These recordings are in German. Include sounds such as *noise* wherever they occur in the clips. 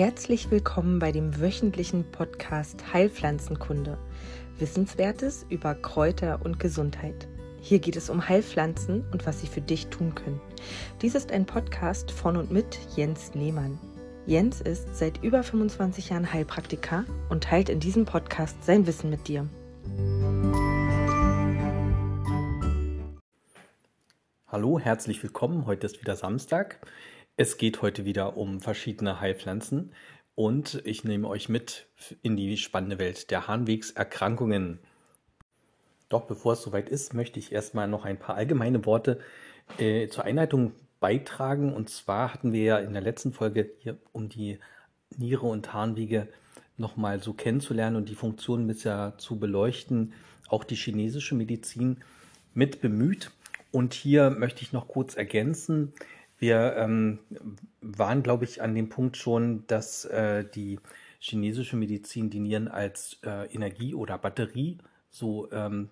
Herzlich willkommen bei dem wöchentlichen Podcast Heilpflanzenkunde. Wissenswertes über Kräuter und Gesundheit. Hier geht es um Heilpflanzen und was sie für dich tun können. Dies ist ein Podcast von und mit Jens Lehmann. Jens ist seit über 25 Jahren Heilpraktiker und teilt in diesem Podcast sein Wissen mit dir. Hallo, herzlich willkommen. Heute ist wieder Samstag. Es geht heute wieder um verschiedene Heilpflanzen und ich nehme euch mit in die spannende Welt der Harnwegserkrankungen. Doch bevor es soweit ist, möchte ich erstmal noch ein paar allgemeine Worte äh, zur Einleitung beitragen. Und zwar hatten wir ja in der letzten Folge hier um die Niere und Harnwege nochmal so kennenzulernen und die Funktionen bisher zu beleuchten, auch die chinesische Medizin mit bemüht. Und hier möchte ich noch kurz ergänzen, wir ähm, waren, glaube ich, an dem Punkt schon, dass äh, die chinesische Medizin die Nieren als äh, Energie oder Batterie so ähm,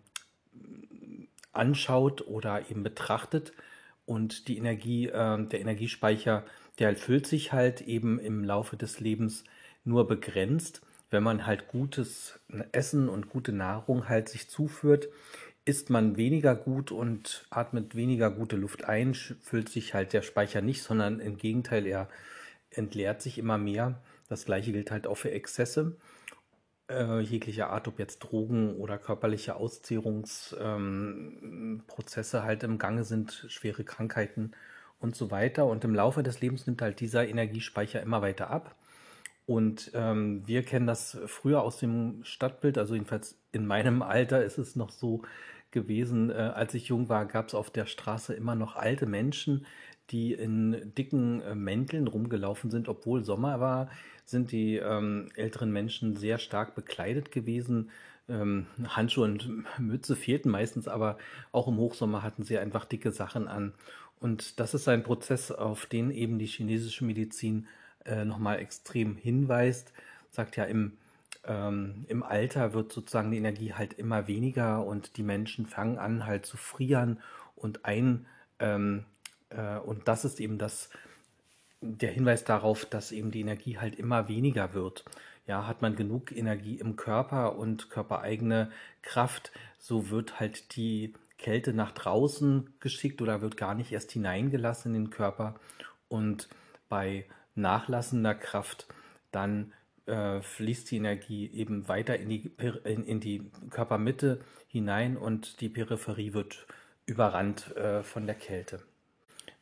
anschaut oder eben betrachtet. Und die Energie, äh, der Energiespeicher, der füllt sich halt eben im Laufe des Lebens nur begrenzt. Wenn man halt gutes Essen und gute Nahrung halt sich zuführt, isst man weniger gut und atmet weniger gute Luft ein, füllt sich halt der Speicher nicht, sondern im Gegenteil, er entleert sich immer mehr. Das gleiche gilt halt auch für Exzesse äh, jeglicher Art, ob jetzt Drogen oder körperliche Auszehrungsprozesse ähm, halt im Gange sind, schwere Krankheiten und so weiter. Und im Laufe des Lebens nimmt halt dieser Energiespeicher immer weiter ab. Und ähm, wir kennen das früher aus dem Stadtbild, also jedenfalls in meinem Alter ist es noch so, gewesen. Äh, als ich jung war, gab es auf der Straße immer noch alte Menschen, die in dicken äh, Mänteln rumgelaufen sind, obwohl Sommer war, sind die ähm, älteren Menschen sehr stark bekleidet gewesen. Ähm, Handschuhe und Mütze fehlten meistens, aber auch im Hochsommer hatten sie einfach dicke Sachen an. Und das ist ein Prozess, auf den eben die chinesische Medizin äh, nochmal extrem hinweist. Sagt ja im ähm, im Alter wird sozusagen die Energie halt immer weniger und die Menschen fangen an halt zu frieren und ein ähm, äh, und das ist eben das der Hinweis darauf, dass eben die Energie halt immer weniger wird. Ja, hat man genug Energie im Körper und körpereigene Kraft, so wird halt die Kälte nach draußen geschickt oder wird gar nicht erst hineingelassen in den Körper. Und bei nachlassender Kraft dann äh, fließt die Energie eben weiter in die, in, in, die Körpermitte hinein und die Peripherie wird überrannt äh, von der Kälte.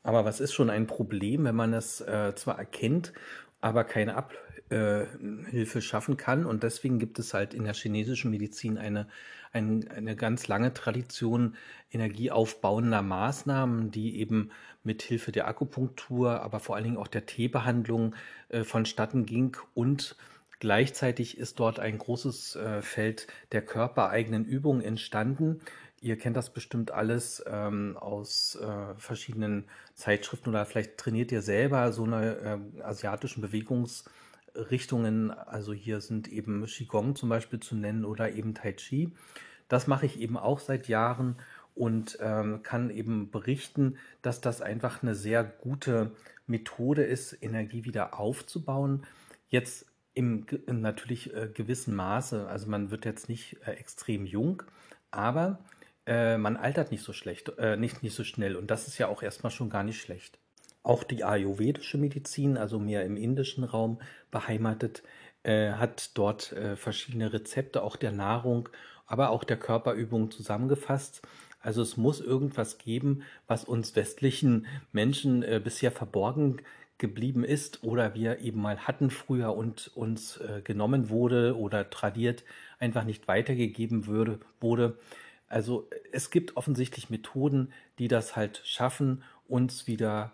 Aber was ist schon ein Problem, wenn man es äh, zwar erkennt, aber keine Abhilfe schaffen kann? Und deswegen gibt es halt in der chinesischen Medizin eine, eine, eine ganz lange Tradition energieaufbauender Maßnahmen, die eben mit Hilfe der Akupunktur, aber vor allen Dingen auch der Teebehandlung äh, vonstatten ging und Gleichzeitig ist dort ein großes äh, Feld der körpereigenen Übungen entstanden. Ihr kennt das bestimmt alles ähm, aus äh, verschiedenen Zeitschriften oder vielleicht trainiert ihr selber so eine äh, asiatischen Bewegungsrichtungen. Also hier sind eben Qigong zum Beispiel zu nennen oder eben Tai Chi. Das mache ich eben auch seit Jahren und ähm, kann eben berichten, dass das einfach eine sehr gute Methode ist, Energie wieder aufzubauen. Jetzt im, im natürlich äh, gewissen Maße. Also man wird jetzt nicht äh, extrem jung, aber äh, man altert nicht so schlecht, äh, nicht, nicht so schnell. Und das ist ja auch erstmal schon gar nicht schlecht. Auch die ayurvedische Medizin, also mehr im indischen Raum beheimatet, äh, hat dort äh, verschiedene Rezepte, auch der Nahrung, aber auch der Körperübung zusammengefasst. Also es muss irgendwas geben, was uns westlichen Menschen bisher verborgen geblieben ist oder wir eben mal hatten früher und uns äh, genommen wurde oder tradiert einfach nicht weitergegeben würde, wurde. Also es gibt offensichtlich Methoden, die das halt schaffen, uns wieder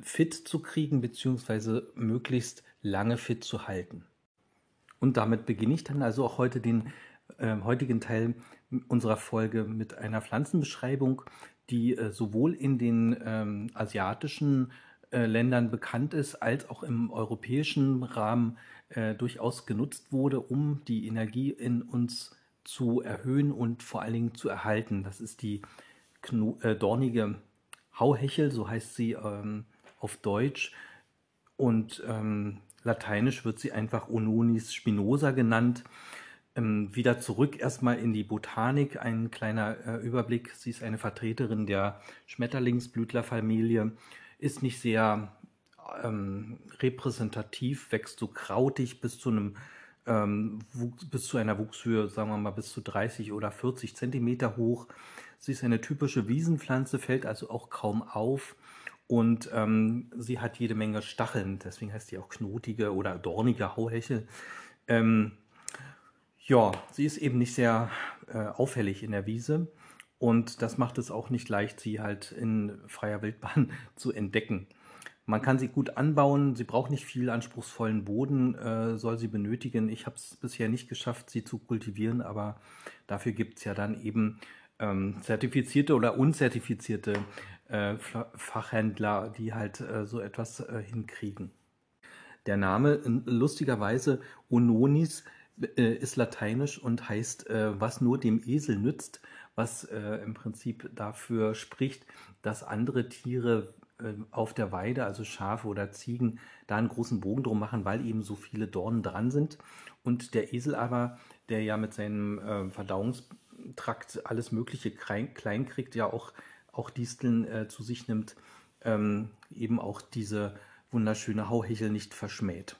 fit zu kriegen, beziehungsweise möglichst lange fit zu halten. Und damit beginne ich dann also auch heute den äh, heutigen Teil unserer Folge mit einer Pflanzenbeschreibung, die äh, sowohl in den ähm, asiatischen äh, Ländern bekannt ist, als auch im europäischen Rahmen äh, durchaus genutzt wurde, um die Energie in uns zu erhöhen und vor allen Dingen zu erhalten. Das ist die Kno äh, dornige Hauhechel, so heißt sie ähm, auf Deutsch. Und ähm, lateinisch wird sie einfach Ononis spinosa genannt. Ähm, wieder zurück erstmal in die Botanik, ein kleiner äh, Überblick. Sie ist eine Vertreterin der Schmetterlingsblütlerfamilie, ist nicht sehr ähm, repräsentativ, wächst so krautig bis zu einem ähm, bis zu einer Wuchshöhe, sagen wir mal, bis zu 30 oder 40 Zentimeter hoch. Sie ist eine typische Wiesenpflanze, fällt also auch kaum auf und ähm, sie hat jede Menge Stacheln, deswegen heißt sie auch knotige oder dornige Hauhechel. Ähm, ja, sie ist eben nicht sehr äh, auffällig in der Wiese und das macht es auch nicht leicht, sie halt in freier Wildbahn *laughs* zu entdecken. Man kann sie gut anbauen, sie braucht nicht viel anspruchsvollen Boden, äh, soll sie benötigen. Ich habe es bisher nicht geschafft, sie zu kultivieren, aber dafür gibt es ja dann eben ähm, zertifizierte oder unzertifizierte äh, Fachhändler, die halt äh, so etwas äh, hinkriegen. Der Name, lustigerweise, Ononis, äh, ist lateinisch und heißt, äh, was nur dem Esel nützt, was im Prinzip dafür spricht, dass andere Tiere ähm, auf der Weide, also Schafe oder Ziegen, da einen großen Bogen drum machen, weil eben so viele Dornen dran sind. Und der Esel aber, der ja mit seinem äh, Verdauungstrakt alles Mögliche klein, klein, kriegt, ja auch, auch Disteln äh, zu sich nimmt, ähm, eben auch diese wunderschöne Hauhechel nicht verschmäht.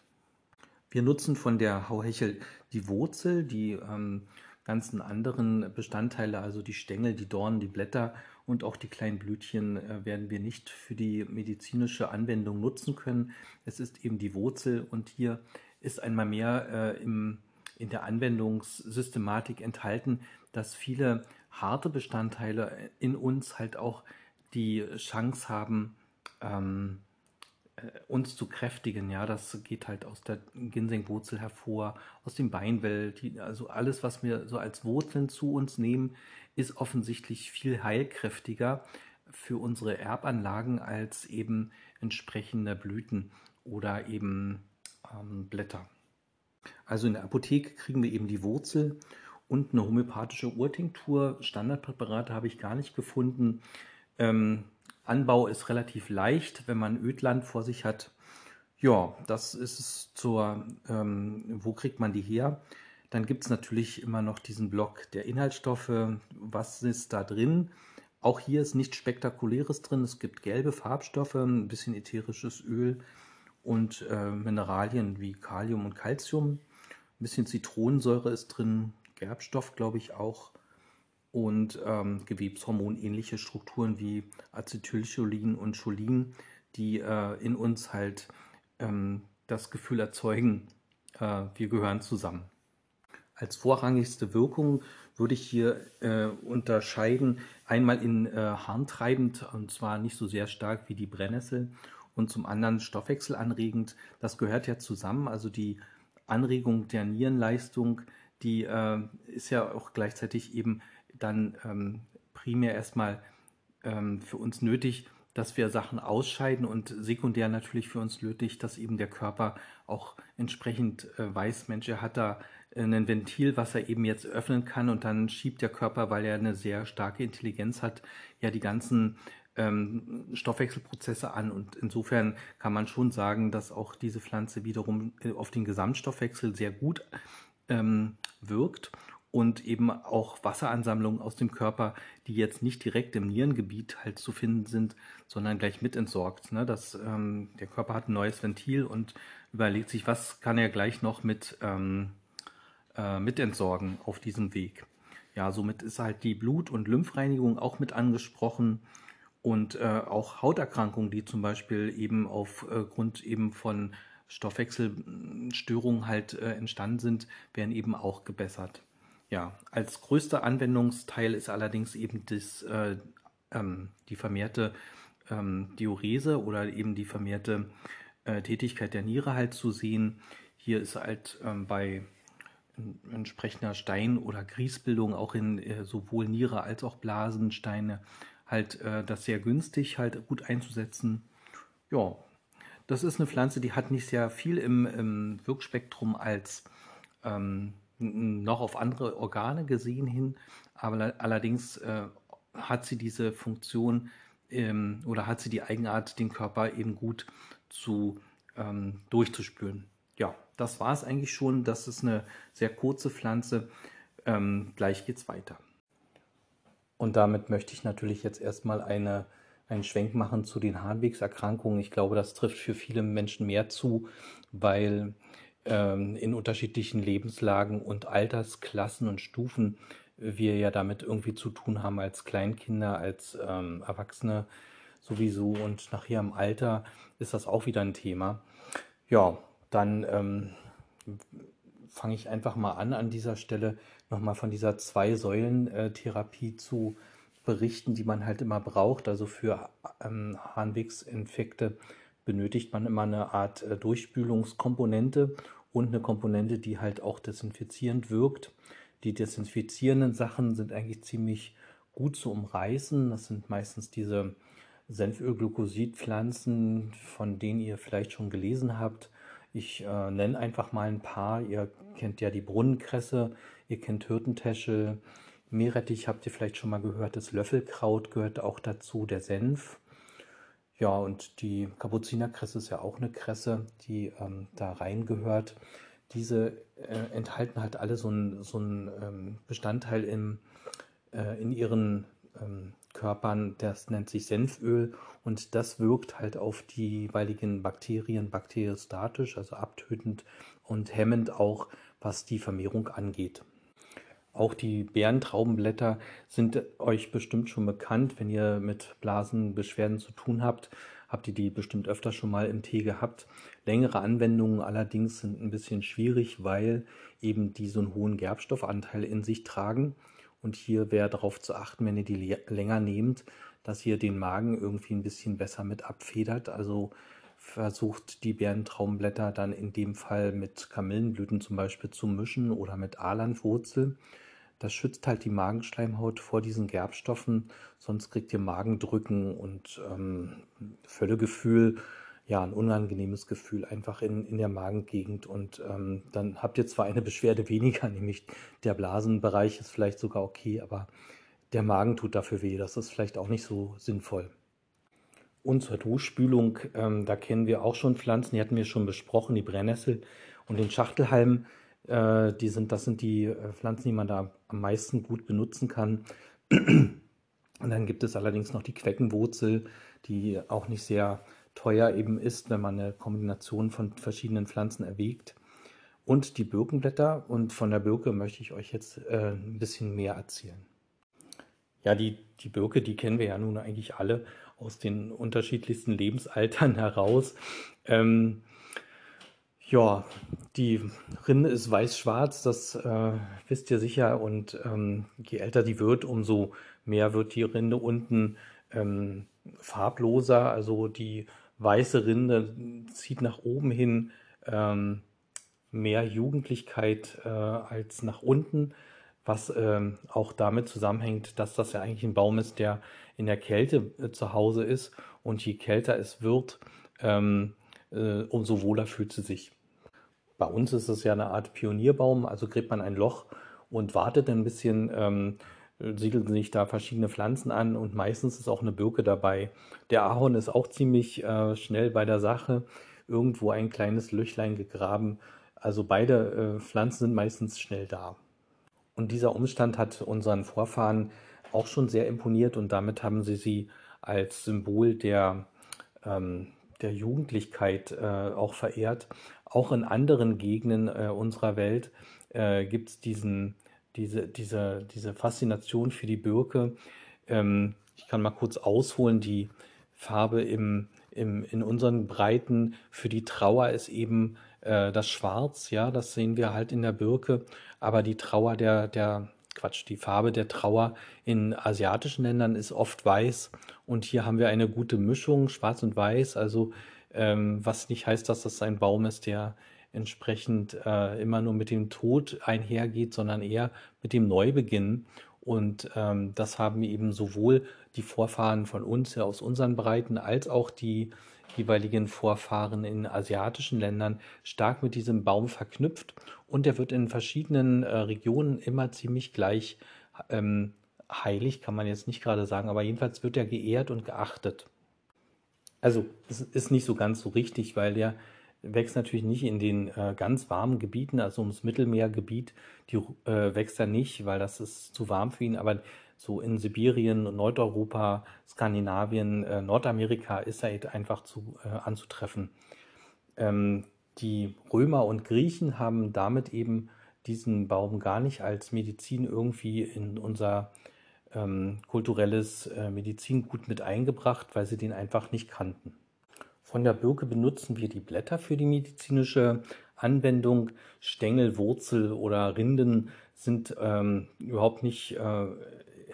Wir nutzen von der Hauhechel die Wurzel, die ähm, ganzen anderen Bestandteile, also die Stängel, die Dornen, die Blätter und auch die kleinen Blütchen äh, werden wir nicht für die medizinische Anwendung nutzen können. Es ist eben die Wurzel und hier ist einmal mehr äh, im, in der Anwendungssystematik enthalten, dass viele harte Bestandteile in uns halt auch die Chance haben, ähm, äh, uns zu kräftigen. Ja, das geht halt aus der Ginsengwurzel hervor, aus dem Beinwell. Die, also alles, was wir so als Wurzeln zu uns nehmen, ist offensichtlich viel heilkräftiger für unsere Erbanlagen als eben entsprechende Blüten oder eben ähm, Blätter. Also in der Apotheke kriegen wir eben die Wurzel und eine homöopathische Urtinktur. Standardpräparate habe ich gar nicht gefunden. Ähm, Anbau ist relativ leicht, wenn man Ödland vor sich hat. Ja, das ist es zur, ähm, wo kriegt man die her? Dann gibt es natürlich immer noch diesen Block der Inhaltsstoffe. Was ist da drin? Auch hier ist nichts Spektakuläres drin. Es gibt gelbe Farbstoffe, ein bisschen ätherisches Öl und äh, Mineralien wie Kalium und Calcium. Ein bisschen Zitronensäure ist drin, Gerbstoff glaube ich auch und ähm, gewebshormonähnliche Strukturen wie Acetylcholin und Cholin, die äh, in uns halt ähm, das Gefühl erzeugen, äh, wir gehören zusammen. Als vorrangigste Wirkung würde ich hier äh, unterscheiden, einmal in äh, harntreibend, und zwar nicht so sehr stark wie die Brennnessel, und zum anderen stoffwechselanregend. Das gehört ja zusammen, also die Anregung der Nierenleistung, die äh, ist ja auch gleichzeitig eben dann ähm, primär erstmal ähm, für uns nötig, dass wir Sachen ausscheiden und sekundär natürlich für uns nötig, dass eben der Körper auch entsprechend äh, weiß, Mensch, er hat da ein Ventil, was er eben jetzt öffnen kann und dann schiebt der Körper, weil er eine sehr starke Intelligenz hat, ja die ganzen ähm, Stoffwechselprozesse an. Und insofern kann man schon sagen, dass auch diese Pflanze wiederum äh, auf den Gesamtstoffwechsel sehr gut ähm, wirkt und eben auch Wasseransammlungen aus dem Körper, die jetzt nicht direkt im Nierengebiet halt zu finden sind, sondern gleich mit entsorgt. Ne? Das, ähm, der Körper hat ein neues Ventil und überlegt sich, was kann er gleich noch mit ähm, äh, mitentsorgen auf diesem Weg. Ja, somit ist halt die Blut- und Lymphreinigung auch mit angesprochen und äh, auch Hauterkrankungen, die zum Beispiel eben aufgrund äh, eben von Stoffwechselstörungen halt äh, entstanden sind, werden eben auch gebessert. Ja, als größter Anwendungsteil ist allerdings eben das, äh, ähm, die vermehrte ähm, Diurese oder eben die vermehrte äh, Tätigkeit der Niere halt zu sehen. Hier ist halt ähm, bei entsprechender Stein- oder Griesbildung auch in äh, sowohl Niere als auch Blasensteine halt äh, das sehr günstig halt gut einzusetzen. Ja, das ist eine Pflanze, die hat nicht sehr viel im, im Wirkspektrum als ähm, noch auf andere Organe gesehen hin, aber allerdings äh, hat sie diese Funktion ähm, oder hat sie die Eigenart, den Körper eben gut zu ähm, durchzuspüren. ja, das war es eigentlich schon. Das ist eine sehr kurze Pflanze. Ähm, gleich geht's weiter. Und damit möchte ich natürlich jetzt erstmal eine, einen Schwenk machen zu den Harnwegserkrankungen. Ich glaube, das trifft für viele Menschen mehr zu, weil ähm, in unterschiedlichen Lebenslagen und Altersklassen und Stufen wir ja damit irgendwie zu tun haben als Kleinkinder, als ähm, Erwachsene sowieso und nachher im Alter ist das auch wieder ein Thema. Ja, dann ähm, fange ich einfach mal an an dieser Stelle nochmal von dieser Zwei-Säulen-Therapie zu berichten, die man halt immer braucht. Also für ähm, Harnwegsinfekte benötigt man immer eine Art äh, Durchspülungskomponente und eine Komponente, die halt auch desinfizierend wirkt. Die desinfizierenden Sachen sind eigentlich ziemlich gut zu umreißen. Das sind meistens diese Senfölglykosidpflanzen, von denen ihr vielleicht schon gelesen habt. Ich äh, nenne einfach mal ein paar. Ihr kennt ja die Brunnenkresse, ihr kennt Hirtentäschel, Meerrettich habt ihr vielleicht schon mal gehört, das Löffelkraut gehört auch dazu, der Senf. Ja, und die Kapuzinerkresse ist ja auch eine Kresse, die ähm, da reingehört. Diese äh, enthalten halt alle so einen so ähm, Bestandteil im, äh, in ihren ähm, Körpern, das nennt sich Senföl und das wirkt halt auf die jeweiligen Bakterien bakteriostatisch, also abtötend und hemmend auch, was die Vermehrung angeht. Auch die Bärentraubenblätter sind euch bestimmt schon bekannt. Wenn ihr mit Blasenbeschwerden zu tun habt, habt ihr die bestimmt öfter schon mal im Tee gehabt. Längere Anwendungen allerdings sind ein bisschen schwierig, weil eben die so einen hohen Gerbstoffanteil in sich tragen. Und hier wäre darauf zu achten, wenn ihr die länger nehmt, dass ihr den Magen irgendwie ein bisschen besser mit abfedert. Also versucht die Bärentraumblätter dann in dem Fall mit Kamillenblüten zum Beispiel zu mischen oder mit Alanwurzel. Das schützt halt die Magenschleimhaut vor diesen Gerbstoffen, sonst kriegt ihr Magendrücken und ähm, Völlegefühl ja, ein unangenehmes Gefühl einfach in, in der Magengegend. Und ähm, dann habt ihr zwar eine Beschwerde weniger, *laughs* nämlich der Blasenbereich ist vielleicht sogar okay, aber der Magen tut dafür weh. Das ist vielleicht auch nicht so sinnvoll. Und zur Duschspülung, ähm, da kennen wir auch schon Pflanzen, die hatten wir schon besprochen, die Brennnessel und den Schachtelhalm. Äh, die sind, das sind die äh, Pflanzen, die man da am meisten gut benutzen kann. Und dann gibt es allerdings noch die Queckenwurzel, die auch nicht sehr teuer eben ist, wenn man eine Kombination von verschiedenen Pflanzen erwägt. Und die Birkenblätter. Und von der Birke möchte ich euch jetzt äh, ein bisschen mehr erzählen. Ja, die, die Birke, die kennen wir ja nun eigentlich alle aus den unterschiedlichsten Lebensaltern *laughs* heraus. Ähm, ja, die Rinde ist weiß-schwarz, das äh, wisst ihr sicher. Und ähm, je älter die wird, umso mehr wird die Rinde unten ähm, farbloser. Also die weiße Rinde zieht nach oben hin ähm, mehr Jugendlichkeit äh, als nach unten, was ähm, auch damit zusammenhängt, dass das ja eigentlich ein Baum ist, der in der Kälte äh, zu Hause ist und je kälter es wird, ähm, äh, umso wohler fühlt sie sich. Bei uns ist es ja eine Art Pionierbaum, also gräbt man ein Loch und wartet ein bisschen, ähm, siedeln sich da verschiedene Pflanzen an und meistens ist auch eine Birke dabei. Der Ahorn ist auch ziemlich äh, schnell bei der Sache. Irgendwo ein kleines Löchlein gegraben. Also beide äh, Pflanzen sind meistens schnell da. Und dieser Umstand hat unseren Vorfahren auch schon sehr imponiert und damit haben sie sie als Symbol der, ähm, der Jugendlichkeit äh, auch verehrt. Auch in anderen Gegenden äh, unserer Welt äh, gibt es diese, diese, diese Faszination für die Birke. Ähm, ich kann mal kurz ausholen, die Farbe im, im, in unseren Breiten für die Trauer ist eben äh, das Schwarz, ja, das sehen wir halt in der Birke, aber die Trauer der, der, Quatsch, die Farbe der Trauer in asiatischen Ländern ist oft weiß und hier haben wir eine gute Mischung, schwarz und weiß, also ähm, was nicht heißt, dass das ein Baum ist, der entsprechend äh, immer nur mit dem Tod einhergeht, sondern eher mit dem Neubeginn. Und ähm, das haben eben sowohl die Vorfahren von uns ja aus unseren Breiten als auch die jeweiligen Vorfahren in asiatischen Ländern stark mit diesem Baum verknüpft. Und er wird in verschiedenen äh, Regionen immer ziemlich gleich ähm, heilig, kann man jetzt nicht gerade sagen, aber jedenfalls wird er geehrt und geachtet. Also es ist nicht so ganz so richtig, weil der wächst natürlich nicht in den äh, ganz warmen Gebieten, also ums Mittelmeergebiet, die äh, wächst er nicht, weil das ist zu warm für ihn, aber so in Sibirien, Nordeuropa, Skandinavien, äh, Nordamerika ist er halt einfach zu, äh, anzutreffen. Ähm, die Römer und Griechen haben damit eben diesen Baum gar nicht als Medizin irgendwie in unser ähm, kulturelles äh, Medizingut mit eingebracht, weil sie den einfach nicht kannten. Von der Birke benutzen wir die Blätter für die medizinische Anwendung. Stängel, Wurzel oder Rinden sind ähm, überhaupt nicht äh,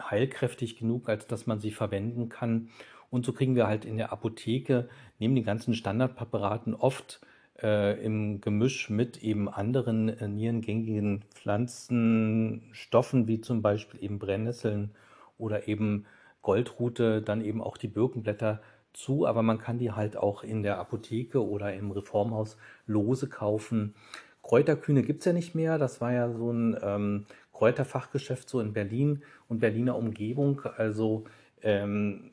heilkräftig genug, als dass man sie verwenden kann. Und so kriegen wir halt in der Apotheke neben den ganzen Standardpräparaten oft äh, im Gemisch mit eben anderen äh, nierengängigen Pflanzenstoffen, wie zum Beispiel eben Brennnesseln oder eben Goldrute, dann eben auch die Birkenblätter zu, aber man kann die halt auch in der Apotheke oder im Reformhaus lose kaufen. Kräuterkühne gibt es ja nicht mehr. Das war ja so ein ähm, Kräuterfachgeschäft so in Berlin und Berliner Umgebung. Also ähm,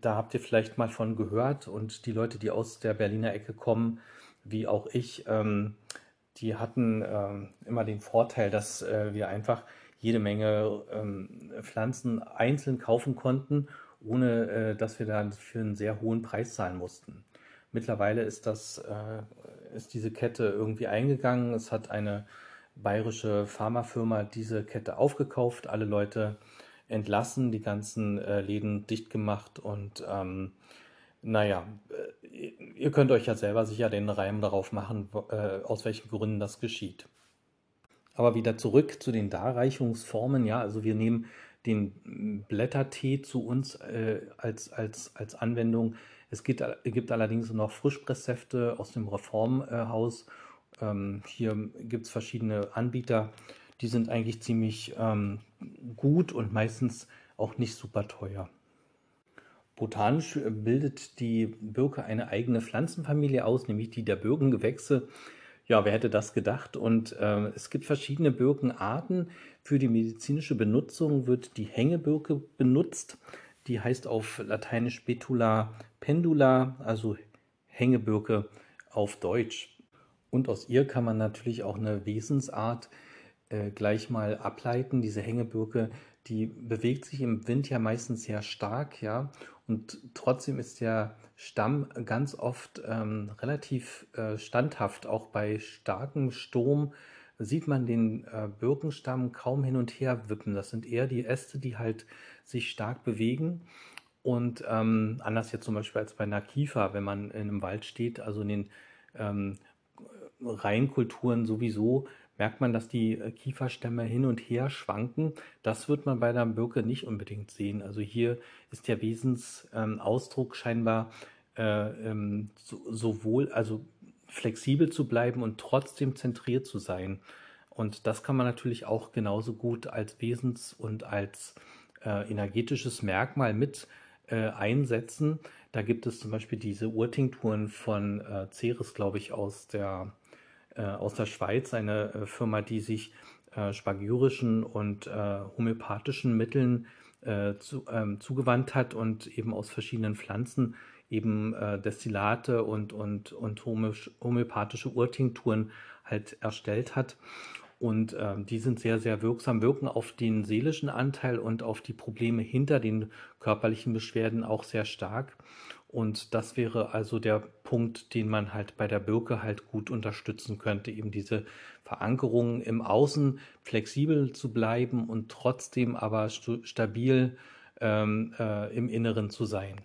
da habt ihr vielleicht mal von gehört und die Leute, die aus der Berliner Ecke kommen, wie auch ich, ähm, die hatten ähm, immer den Vorteil, dass äh, wir einfach jede Menge ähm, Pflanzen einzeln kaufen konnten, ohne äh, dass wir dann für einen sehr hohen Preis zahlen mussten. Mittlerweile ist das, äh, ist diese Kette irgendwie eingegangen. Es hat eine bayerische Pharmafirma diese Kette aufgekauft, alle Leute entlassen, die ganzen äh, Läden dicht gemacht und ähm, naja, äh, ihr könnt euch ja selber sicher den Reim darauf machen, äh, aus welchen Gründen das geschieht. Aber wieder zurück zu den Darreichungsformen. Ja, also wir nehmen den Blättertee zu uns äh, als, als, als Anwendung. Es gibt, gibt allerdings noch Frischpresssäfte aus dem Reformhaus. Ähm, hier gibt es verschiedene Anbieter. Die sind eigentlich ziemlich ähm, gut und meistens auch nicht super teuer. Botanisch bildet die Birke eine eigene Pflanzenfamilie aus, nämlich die der Birkengewächse. Ja, wer hätte das gedacht? Und äh, es gibt verschiedene Birkenarten. Für die medizinische Benutzung wird die Hängebirke benutzt. Die heißt auf Lateinisch Betula pendula, also Hängebirke auf Deutsch. Und aus ihr kann man natürlich auch eine Wesensart äh, gleich mal ableiten. Diese Hängebirke, die bewegt sich im Wind ja meistens sehr stark, ja. Und trotzdem ist der Stamm ganz oft ähm, relativ äh, standhaft. Auch bei starkem Sturm sieht man den äh, Birkenstamm kaum hin und her wippen. Das sind eher die Äste, die halt sich stark bewegen. Und ähm, anders jetzt zum Beispiel als bei einer Kiefer, wenn man in einem Wald steht, also in den ähm, Reihenkulturen sowieso, merkt man, dass die äh, Kieferstämme hin und her schwanken. Das wird man bei der Birke nicht unbedingt sehen. Also hier ist der Wesensausdruck ähm, scheinbar äh, ähm, so, sowohl, also flexibel zu bleiben und trotzdem zentriert zu sein. Und das kann man natürlich auch genauso gut als Wesens- und als äh, energetisches Merkmal mit äh, einsetzen. Da gibt es zum Beispiel diese Urtinkturen von äh, Ceres, glaube ich, aus der aus der Schweiz, eine äh, Firma, die sich äh, spagyrischen und homöopathischen Mitteln zu, ähm, zugewandt hat und eben aus verschiedenen Pflanzen eben Destillate und, und, und homöopathische Urtinkturen halt erstellt hat. Und äh, die sind sehr, sehr wirksam, wirken auf den seelischen Anteil und auf die Probleme hinter den körperlichen Beschwerden auch sehr stark. Und das wäre also der Punkt, den man halt bei der Birke halt gut unterstützen könnte, eben diese Verankerung im Außen flexibel zu bleiben und trotzdem aber stabil ähm, äh, im Inneren zu sein.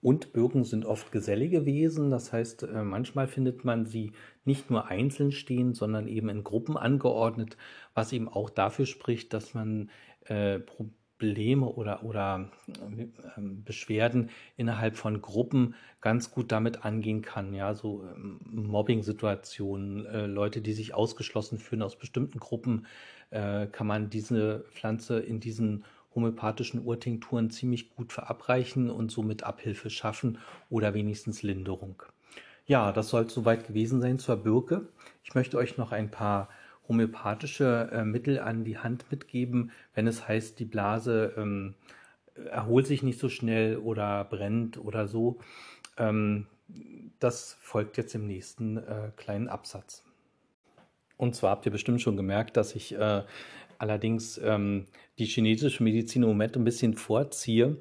Und Birken sind oft gesellige Wesen, das heißt, äh, manchmal findet man sie nicht nur einzeln stehen, sondern eben in Gruppen angeordnet, was eben auch dafür spricht, dass man äh, Probleme oder, oder äh, Beschwerden innerhalb von Gruppen ganz gut damit angehen kann. Ja, so ähm, Mobbing-Situationen, äh, Leute, die sich ausgeschlossen fühlen aus bestimmten Gruppen, äh, kann man diese Pflanze in diesen homöopathischen Urtinkturen ziemlich gut verabreichen und somit Abhilfe schaffen oder wenigstens Linderung. Ja, das soll soweit gewesen sein zur Birke. Ich möchte euch noch ein paar homöopathische äh, Mittel an die Hand mitgeben, wenn es heißt, die Blase ähm, erholt sich nicht so schnell oder brennt oder so. Ähm, das folgt jetzt im nächsten äh, kleinen Absatz. Und zwar habt ihr bestimmt schon gemerkt, dass ich äh, allerdings ähm, die chinesische Medizin im Moment ein bisschen vorziehe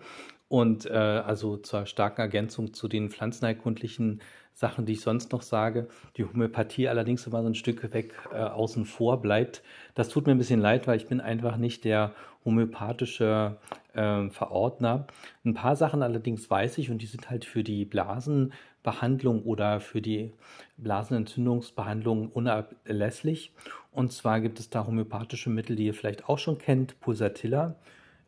und äh, also zur starken Ergänzung zu den pflanzenheilkundlichen Sachen, die ich sonst noch sage, die Homöopathie allerdings immer so ein Stück weg äh, außen vor bleibt. Das tut mir ein bisschen leid, weil ich bin einfach nicht der homöopathische äh, Verordner. Ein paar Sachen allerdings weiß ich und die sind halt für die Blasenbehandlung oder für die Blasenentzündungsbehandlung unerlässlich. Und zwar gibt es da homöopathische Mittel, die ihr vielleicht auch schon kennt, Pulsatilla.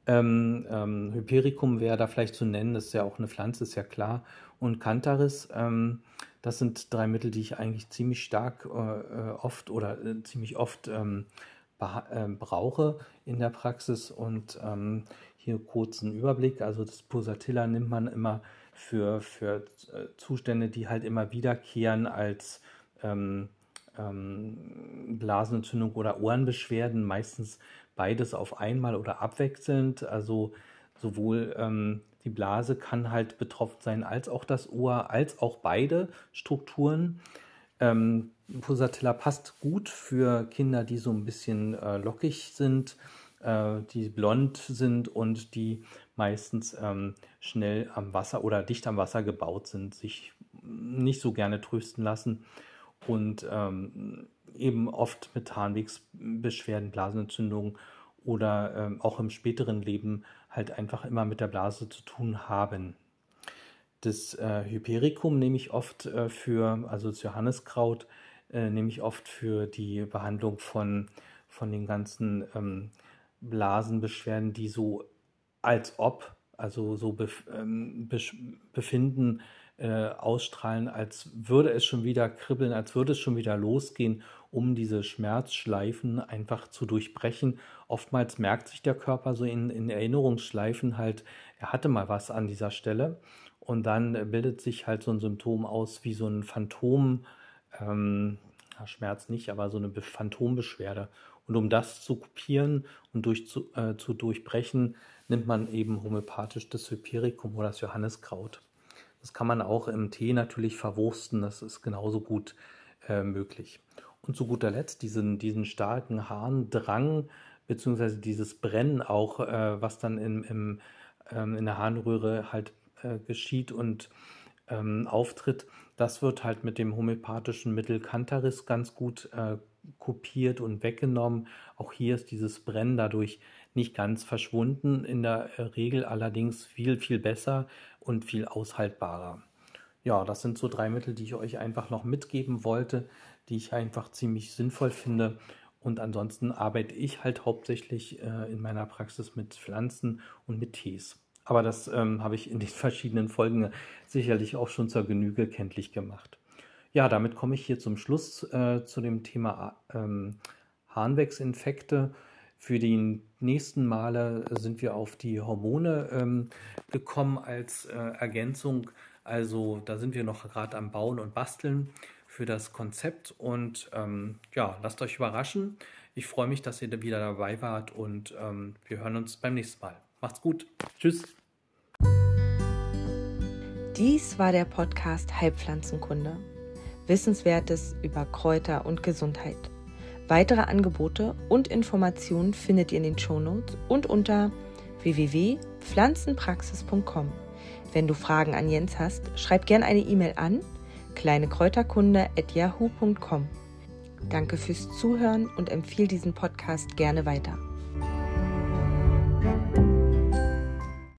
Ähm, ähm, Hypericum wäre da vielleicht zu nennen, das ist ja auch eine Pflanze, ist ja klar. Und Cantaris, ähm, das sind drei Mittel, die ich eigentlich ziemlich stark äh, äh oft oder äh, ziemlich oft ähm, äh, brauche in der Praxis. Und ähm, hier kurz Überblick. Also das Pulsatilla nimmt man immer für, für äh, Zustände, die halt immer wiederkehren als ähm, Blasenentzündung oder Ohrenbeschwerden, meistens beides auf einmal oder abwechselnd. Also sowohl ähm, die Blase kann halt betroffen sein, als auch das Ohr, als auch beide Strukturen. Ähm, Pulsatilla passt gut für Kinder, die so ein bisschen äh, lockig sind, äh, die blond sind und die meistens ähm, schnell am Wasser oder dicht am Wasser gebaut sind, sich nicht so gerne trösten lassen und ähm, eben oft mit Harnwegsbeschwerden, Blasenentzündungen oder ähm, auch im späteren Leben halt einfach immer mit der Blase zu tun haben. Das äh, Hypericum nehme ich oft äh, für, also das Johanniskraut, äh, nehme ich oft für die Behandlung von, von den ganzen ähm, Blasenbeschwerden, die so als ob, also so bef ähm, befinden, äh, ausstrahlen, als würde es schon wieder kribbeln, als würde es schon wieder losgehen, um diese Schmerzschleifen einfach zu durchbrechen. Oftmals merkt sich der Körper so in, in Erinnerungsschleifen halt, er hatte mal was an dieser Stelle und dann bildet sich halt so ein Symptom aus wie so ein Phantom, ähm, Schmerz nicht, aber so eine Phantombeschwerde. Und um das zu kopieren und durch, zu, äh, zu durchbrechen, nimmt man eben homöopathisch das Hypericum oder das Johanniskraut. Das kann man auch im Tee natürlich verwursten, das ist genauso gut äh, möglich. Und zu guter Letzt diesen, diesen starken Harndrang, beziehungsweise dieses Brennen auch, äh, was dann in, im, ähm, in der Harnröhre halt äh, geschieht und ähm, auftritt, das wird halt mit dem homöopathischen Mittel Cantaris ganz gut äh, kopiert und weggenommen. Auch hier ist dieses Brennen dadurch nicht ganz verschwunden, in der äh, Regel allerdings viel, viel besser und viel aushaltbarer. Ja, das sind so drei Mittel, die ich euch einfach noch mitgeben wollte, die ich einfach ziemlich sinnvoll finde. Und ansonsten arbeite ich halt hauptsächlich äh, in meiner Praxis mit Pflanzen und mit Tees. Aber das ähm, habe ich in den *laughs* verschiedenen Folgen sicherlich auch schon zur Genüge kenntlich gemacht. Ja, damit komme ich hier zum Schluss äh, zu dem Thema ähm, Harnwegsinfekte. Für die nächsten Male sind wir auf die Hormone ähm, gekommen als äh, Ergänzung. Also da sind wir noch gerade am Bauen und Basteln für das Konzept. Und ähm, ja, lasst euch überraschen. Ich freue mich, dass ihr wieder dabei wart und ähm, wir hören uns beim nächsten Mal. Macht's gut. Tschüss. Dies war der Podcast Heilpflanzenkunde. Wissenswertes über Kräuter und Gesundheit. Weitere Angebote und Informationen findet ihr in den Shownotes und unter www.pflanzenpraxis.com. Wenn du Fragen an Jens hast, schreib gerne eine E-Mail an kleinekräuterkunde@yahoo.com. Danke fürs Zuhören und empfehle diesen Podcast gerne weiter.